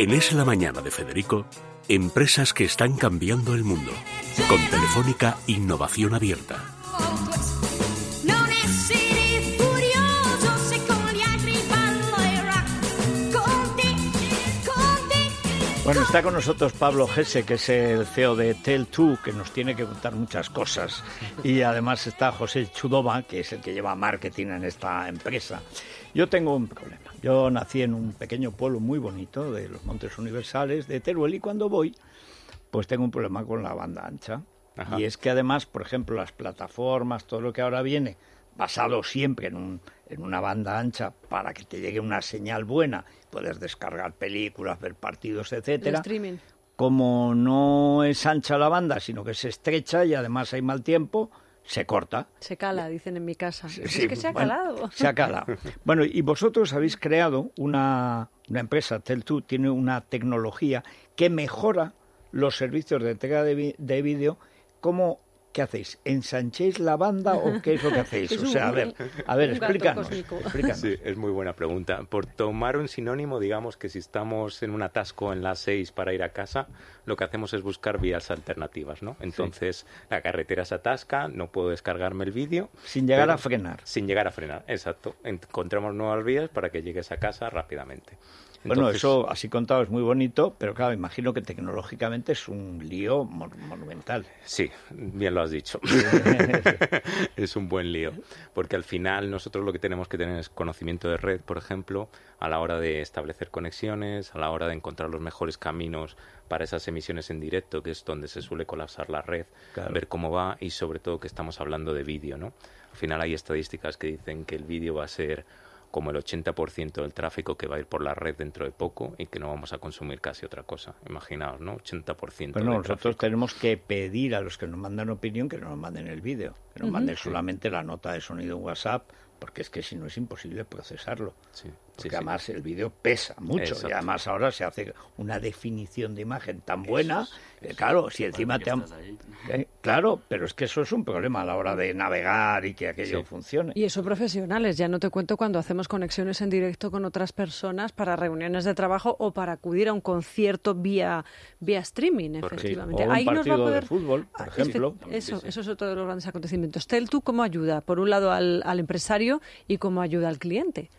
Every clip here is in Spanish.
En Es la Mañana de Federico, empresas que están cambiando el mundo. Con Telefónica Innovación Abierta. Bueno, está con nosotros Pablo Gese, que es el CEO de Tel2, que nos tiene que contar muchas cosas. Y además está José Chudova, que es el que lleva marketing en esta empresa. Yo tengo un problema. Yo nací en un pequeño pueblo muy bonito de los Montes Universales de Teruel y cuando voy, pues tengo un problema con la banda ancha. Ajá. Y es que además, por ejemplo, las plataformas, todo lo que ahora viene, basado siempre en, un, en una banda ancha para que te llegue una señal buena, puedes descargar películas, ver partidos, El etcétera. streaming. Como no es ancha la banda, sino que se estrecha y además hay mal tiempo, se corta. Se cala, dicen en mi casa. Sí, es que se ha bueno, calado. Se ha calado. Bueno, y vosotros habéis creado una, una empresa, Tel2, tiene una tecnología que mejora los servicios de entrega de, de vídeo. ¿Cómo, qué hacéis? ¿Ensanchéis la banda o qué es lo que hacéis? O sea, a ver, a ver, explícanos. cósmico. explícanos. Sí, es muy buena pregunta. Por tomar un sinónimo, digamos que si estamos en un atasco en las 6 para ir a casa, lo que hacemos es buscar vías alternativas, ¿no? Entonces, la carretera se atasca, no puedo descargarme el vídeo. Sin llegar pero- a frenar. Sin llegar a frenar, exacto. Encontramos nuevas vías para que llegues a casa rápidamente. Bueno, eso así contado es muy bonito, pero claro, imagino que tecnológicamente es un lío mon- monumental. Sí, bien lo has dicho. es un buen lío, porque al final nosotros lo que tenemos que tener es conocimiento de red, por ejemplo, a la hora de establecer conexiones, a la hora de encontrar los mejores caminos para esas emisiones en directo, que es donde se suele colapsar la red, Claro. ver cómo va y sobre todo que estamos hablando de vídeo, ¿no? Al final hay estadísticas que dicen que el vídeo va a ser como el 80% del tráfico que va a ir por la red dentro de poco y que no vamos a consumir casi otra cosa. Imaginaos, ¿no? 80% Bueno, del nosotros tráfico. tenemos que pedir a los que nos mandan opinión que no nos manden el vídeo, que nos manden solamente la nota de sonido en WhatsApp, porque es que si no es imposible procesarlo. Sí, Porque sí. además el vídeo pesa mucho Exacto. y además ahora se hace una definición de imagen tan buena, que claro, si encima te han... Eh, Claro, pero es que eso es un problema a la hora de navegar y que aquello Sí. funcione. Y eso profesionales, ya no te cuento cuando hacemos conexiones en directo con otras personas para reuniones de trabajo o para acudir a un concierto vía, vía streaming, efectivamente. O un Ahí nos va a partido de poder... fútbol, por Ah, ejemplo. Eso, eso es otro de los grandes acontecimientos. Tel, ¿tú cómo ayuda? Por un lado al, al empresario y cómo ayuda al cliente.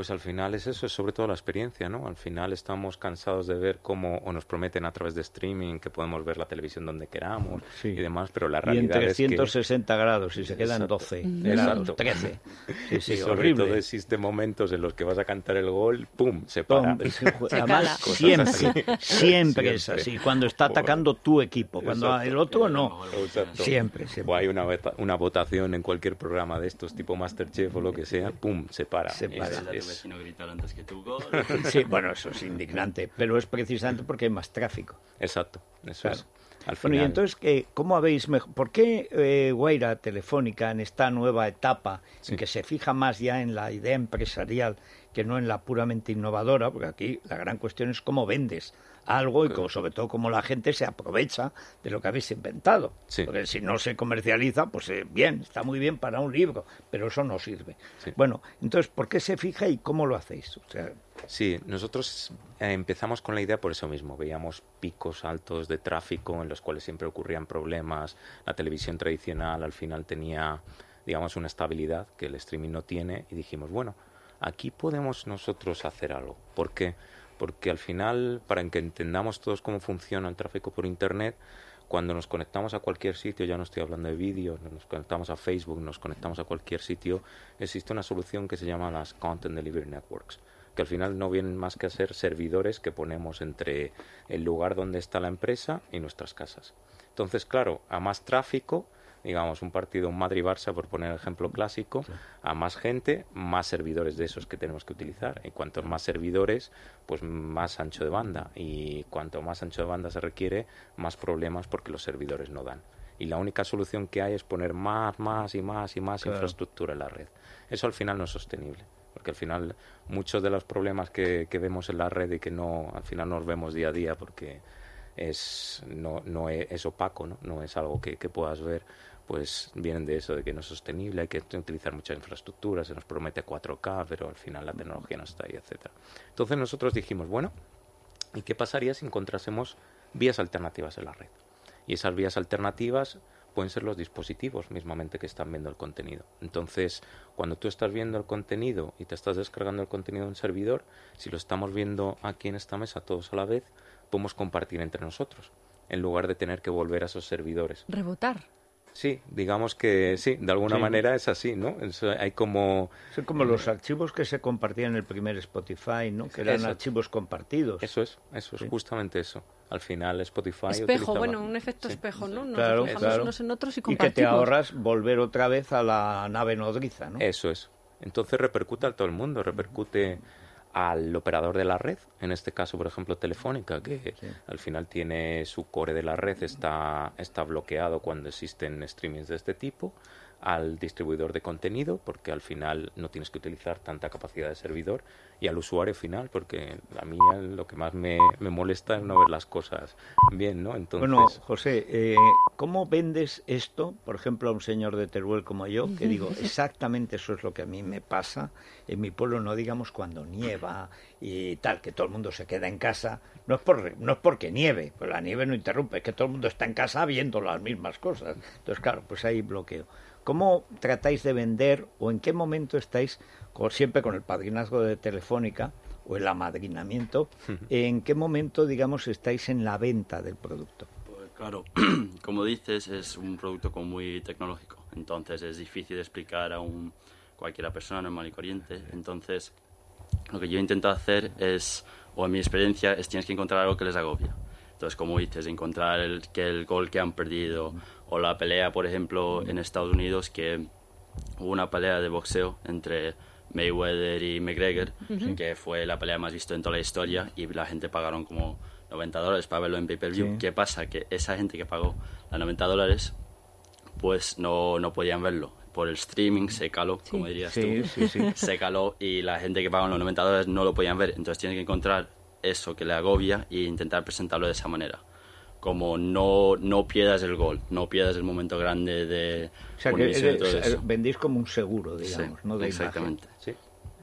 Pues al final es eso, es sobre todo la experiencia, ¿no? Al final estamos cansados de ver cómo o nos prometen a través de streaming que podemos ver la televisión donde queramos Sí. y demás, pero la Y en realidad es que 360 grados y se quedan Exacto. 12 Exacto. grados, 13. Sí, sí, y sobre horrible. todo existen momentos en los que vas a cantar el gol, ¡pum! se para. Además, siempre, así. siempre es Siempre. así. Cuando está atacando tu equipo, cuando Exacto. el otro no. Exacto. Siempre, O siempre. hay una, vota- una votación en cualquier programa de estos, tipo Masterchef o lo que sea, ¡pum! se para. Se para. Es- vecino gritar antes que tú, gol. Sí, bueno, eso es indignante, pero es precisamente porque hay más tráfico. exacto, eso Claro. es. Al Bueno, y final- entonces, eh, ¿cómo habéis mej- ¿por qué eh, Guaira Telefónica en esta nueva etapa en que se fija más ya en la idea empresarial que no en la puramente innovadora? Porque aquí la gran cuestión es cómo vendes algo y co- sobre todo cómo la gente se aprovecha de lo que habéis inventado. Sí. Porque si no se comercializa, pues eh, bien, está muy bien para un libro, pero eso no sirve. Sí. Bueno, entonces, ¿por qué se fija y cómo lo hacéis? O sea, Sí, nosotros eh, empezamos con la idea por eso mismo. Veíamos picos altos de tráfico en los cuales siempre ocurrían problemas. La televisión tradicional al final tenía, digamos, una estabilidad que el streaming no tiene y dijimos, bueno, aquí podemos nosotros hacer algo. ¿Por qué? Porque al final, para que entendamos todos cómo funciona el tráfico por Internet, cuando nos conectamos a cualquier sitio, ya no estoy hablando de vídeo, nos conectamos a Facebook, nos conectamos a cualquier sitio, existe una solución que se llama las Content Delivery Networks, que al final no vienen más que a ser servidores que ponemos entre el lugar donde está la empresa y nuestras casas. Entonces, claro, a más tráfico, digamos, un partido un Madrid-Barça, por poner el ejemplo clásico, a más gente, más servidores de esos que tenemos que utilizar. Y cuantos más servidores, pues más ancho de banda. Y cuanto más ancho de banda se requiere, más problemas porque los servidores no dan. Y la única solución que hay es poner más, más y más y más Claro. infraestructura en la red. Eso al final no es sostenible. Porque al final muchos de los problemas que, que vemos en la red y que no al final nos vemos día a día porque es, no, no es, es opaco, ¿no? no es algo que, que puedas ver, pues vienen de eso, de que no es sostenible, hay que utilizar mucha infraestructura, se nos promete 4K, pero al final la tecnología no está ahí, etcétera. Entonces nosotros dijimos, bueno, ¿Y qué pasaría si encontrásemos vías alternativas en la red? Y esas vías alternativas pueden ser los dispositivos mismamente que están viendo el contenido. Entonces, cuando tú estás viendo el contenido y te estás descargando el contenido en un servidor, si lo estamos viendo aquí en esta mesa todos a la vez, podemos compartir entre nosotros, en lugar de tener que volver a esos servidores. Rebotar. Sí, digamos que sí, de alguna Sí. manera es así, ¿no? Es- hay como... Son como los archivos que se compartían en el primer Spotify, ¿no? Que eran Eso. archivos compartidos. Eso es, eso es Sí. justamente eso. Al final Spotify... Espejo, utilizaba- bueno, un efecto Sí. espejo, ¿no? Nos Claro, unos en otros y Y que compartimos. te ahorras volver otra vez a la nave nodriza, ¿no? Eso es. Entonces repercute a todo el mundo, repercute al operador de la red, en este caso, por ejemplo, Telefónica, que al final tiene su core de la red, está, está bloqueado cuando existen streamings de este tipo, al distribuidor de contenido, porque al final no tienes que utilizar tanta capacidad de servidor, y al usuario final, porque a mí lo que más me, me molesta es no ver las cosas bien, ¿no? Entonces, Bueno, José, eh, ¿cómo vendes esto, por ejemplo, a un señor de Teruel como yo, que digo, exactamente eso es lo que a mí me pasa en mi pueblo, no digamos cuando nieva y tal, que todo el mundo se queda en casa, no es, por, no es porque nieve, pues la nieve no interrumpe, es que todo el mundo está en casa viendo las mismas cosas. Entonces, claro, pues hay bloqueo. ¿Cómo tratáis de vender o en qué momento estáis, como siempre con el padrinazgo de Telefónica o el amadrinamiento, en qué momento, digamos, estáis en la venta del producto? Pues claro, como dices, es un producto como muy tecnológico, entonces es difícil de explicar a un, cualquiera persona normal y corriente. Entonces, lo que yo intento hacer es, o en mi experiencia, es tienes que encontrar algo que les agobia. Entonces, como dices, encontrar el, que el gol que han perdido, o la pelea, por ejemplo, en Estados Unidos, que hubo una pelea de boxeo entre Mayweather y McGregor, que fue la pelea más vista en toda la historia, y la gente pagaron como 90 dólares para verlo en pay-per-view. Sí. ¿Qué pasa? Que esa gente que pagó los 90 dólares, pues no, no podían verlo. Por el streaming se caló, como dirías Sí, tú. sí, sí. Se caló y la gente que pagó los 90 dólares no lo podían ver. Entonces tienes que encontrar eso que le agobia e intentar presentarlo de esa manera. Como no, no pierdas el gol, no pierdas el momento grande de O sea, que eso. vendéis como un seguro, digamos, Sí, ¿no? De exactamente. Sí,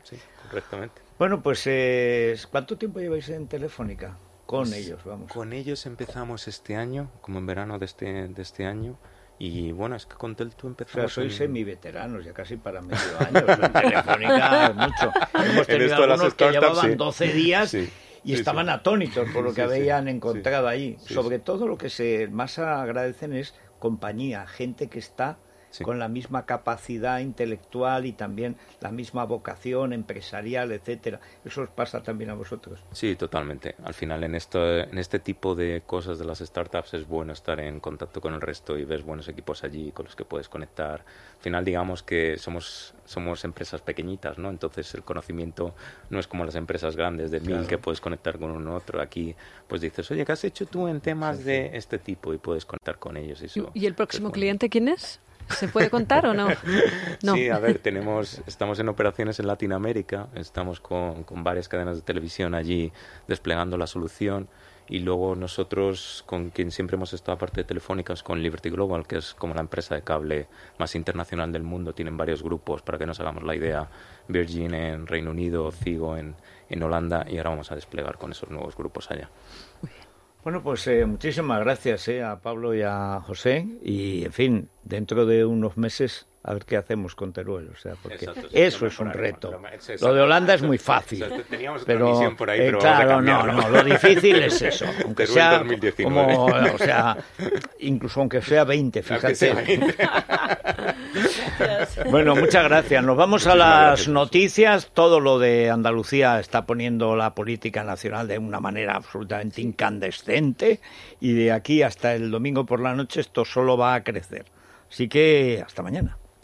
sí, correctamente. imagen. Bueno, pues, eh, ¿cuánto tiempo lleváis en Telefónica? Con ellos, vamos. Con ellos empezamos este año, como en verano de este, de este año. Y bueno, es que con Teltu O sea, empezamos. sois en- semi-veteranos, ya casi para medio año. En Telefónica, mucho. Hemos En tenido algunos que startups, llevaban sí. 12 días Sí, y sí, estaban sí. atónitos por lo que habían encontrado ahí. Sobre todo lo que se más agradecen es compañía, gente que está Sí. con la misma capacidad intelectual y también la misma vocación empresarial, etcétera. Eso os pasa también a vosotros. Sí, totalmente. Al final, en, esto, en este tipo de cosas de las startups es bueno estar en contacto con el resto y ves buenos equipos allí con los que puedes conectar. Al final, digamos que somos, somos empresas pequeñitas, ¿no? Entonces, el conocimiento no es como las empresas grandes de mil que puedes conectar con uno u otro. Aquí, pues dices, oye, ¿qué has hecho tú en temas de este tipo? Y puedes conectar con ellos. Y, eso ¿Y el próximo cliente quién es? ¿Se puede contar o no? No. Sí, a ver, tenemos, estamos en operaciones en Latinoamérica, estamos con, con varias cadenas de televisión allí desplegando la solución y luego nosotros con quien siempre hemos estado aparte de Telefónica es con Liberty Global, que es como la empresa de cable más internacional del mundo, tienen varios grupos para que nos hagamos la idea, Virgin en Reino Unido, Cigo en, en Holanda y ahora vamos a desplegar con esos nuevos grupos allá. Bueno, pues eh, muchísimas gracias eh, a Pablo y a José. Y, en fin, dentro de unos meses a ver qué hacemos con Teruel. O sea, porque Exacto, sí, eso es un reto. lo de Holanda es muy fácil. Teníamos otra pero, misión por ahí, eh, pero vamos a claro, no, no, lo difícil es eso. Aunque Teruel sea 2019. como, o sea, incluso aunque sea 20, Aunque fíjate. sea 20. Bueno, muchas gracias. Nos vamos a las gracias. noticias. Todo lo de Andalucía está poniendo la política nacional de una manera absolutamente incandescente y de aquí hasta el domingo por la noche esto solo va a crecer. Así que hasta mañana.